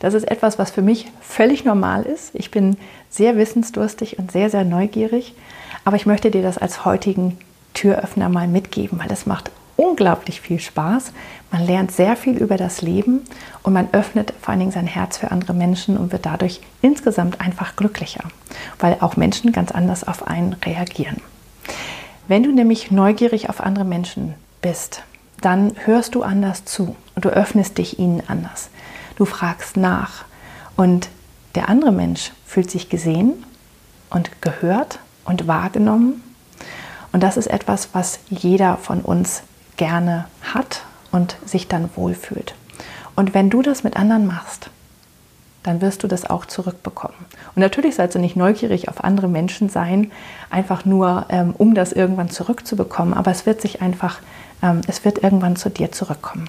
Das ist etwas, was für mich völlig normal ist. Ich bin sehr wissensdurstig und sehr, sehr neugierig. Aber ich möchte dir das als heutigen Türöffner mal mitgeben, weil es macht unglaublich viel Spaß. Man lernt sehr viel über das Leben und man öffnet vor allen Dingen sein Herz für andere Menschen und wird dadurch insgesamt einfach glücklicher, weil auch Menschen ganz anders auf einen reagieren. Wenn du nämlich neugierig auf andere Menschen bist, dann hörst du anders zu und du öffnest dich ihnen anders. Du fragst nach und der andere Mensch fühlt sich gesehen und gehört und wahrgenommen. Und das ist etwas, was jeder von uns gerne hat und sich dann wohlfühlt. Und wenn du das mit anderen machst, dann wirst du das auch zurückbekommen. Und natürlich sollst du nicht neugierig auf andere Menschen sein, einfach nur, ähm, um das irgendwann zurückzubekommen, aber es wird sich einfach, ähm, es wird irgendwann zu dir zurückkommen.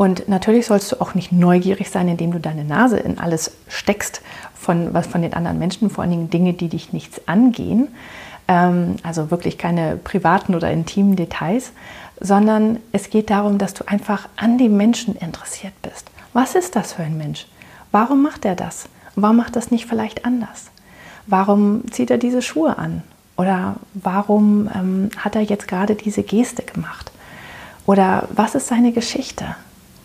Und natürlich sollst du auch nicht neugierig sein, indem du deine Nase in alles steckst von was von den anderen Menschen, vor allen Dingen Dinge, die dich nichts angehen, ähm, also wirklich keine privaten oder intimen Details, sondern es geht darum, dass du einfach an dem Menschen interessiert bist. Was ist das für ein Mensch? Warum macht er das? Warum macht das nicht vielleicht anders? Warum zieht er diese Schuhe an? Oder warum ähm, hat er jetzt gerade diese Geste gemacht? Oder was ist seine Geschichte?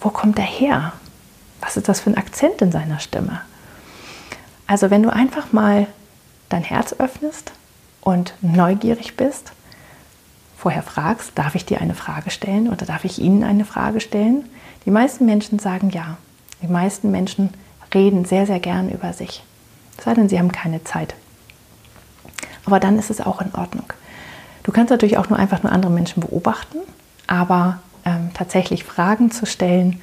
Wo kommt er her? Was ist das für ein Akzent in seiner Stimme? Also wenn du einfach mal dein Herz öffnest und neugierig bist, vorher fragst, darf ich dir eine Frage stellen oder darf ich Ihnen eine Frage stellen? Die meisten Menschen sagen ja. Die meisten Menschen reden sehr, sehr gern über sich. Es sei denn, sie haben keine Zeit. Aber dann ist es auch in Ordnung. Du kannst natürlich auch nur einfach nur andere Menschen beobachten, aber tatsächlich Fragen zu stellen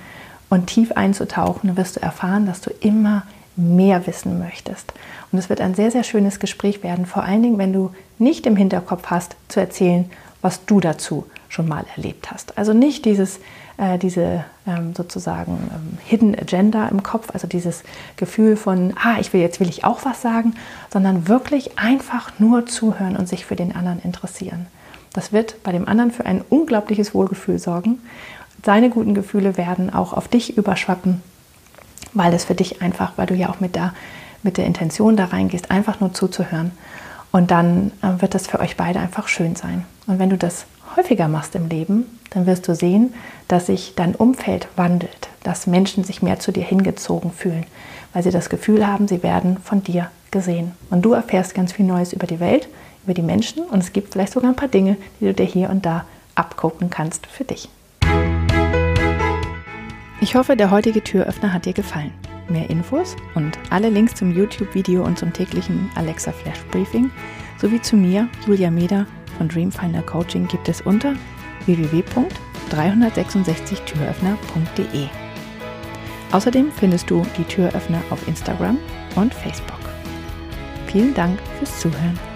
und tief einzutauchen, wirst du erfahren, dass du immer mehr wissen möchtest. Und es wird ein sehr, sehr schönes Gespräch werden, vor allen Dingen, wenn du nicht im Hinterkopf hast, zu erzählen, was du dazu schon mal erlebt hast. Also nicht dieses, äh, diese ähm, sozusagen ähm, Hidden Agenda im Kopf, also dieses Gefühl von, ah, ich will jetzt will ich auch was sagen, sondern wirklich einfach nur zuhören und sich für den anderen interessieren. Das wird bei dem anderen für ein unglaubliches Wohlgefühl sorgen. Seine guten Gefühle werden auch auf dich überschwappen, weil es für dich einfach, weil du ja auch mit der, mit der Intention da reingehst, einfach nur zuzuhören. Und dann äh, wird das für euch beide einfach schön sein. Und wenn du das häufiger machst im Leben, dann wirst du sehen, dass sich dein Umfeld wandelt, dass Menschen sich mehr zu dir hingezogen fühlen, weil sie das Gefühl haben, sie werden von dir gesehen. Und du erfährst ganz viel Neues über die Welt, über die Menschen und es gibt vielleicht sogar ein paar Dinge, die du dir hier und da abgucken kannst für dich. Ich hoffe, der heutige Türöffner hat dir gefallen. Mehr Infos und alle Links zum YouTube-Video und zum täglichen Alexa Flash Briefing sowie zu mir, Julia Meder von Dreamfinder Coaching gibt es unter www.366türöffner.de. Außerdem findest du die Türöffner auf Instagram und Facebook. Vielen Dank fürs Zuhören.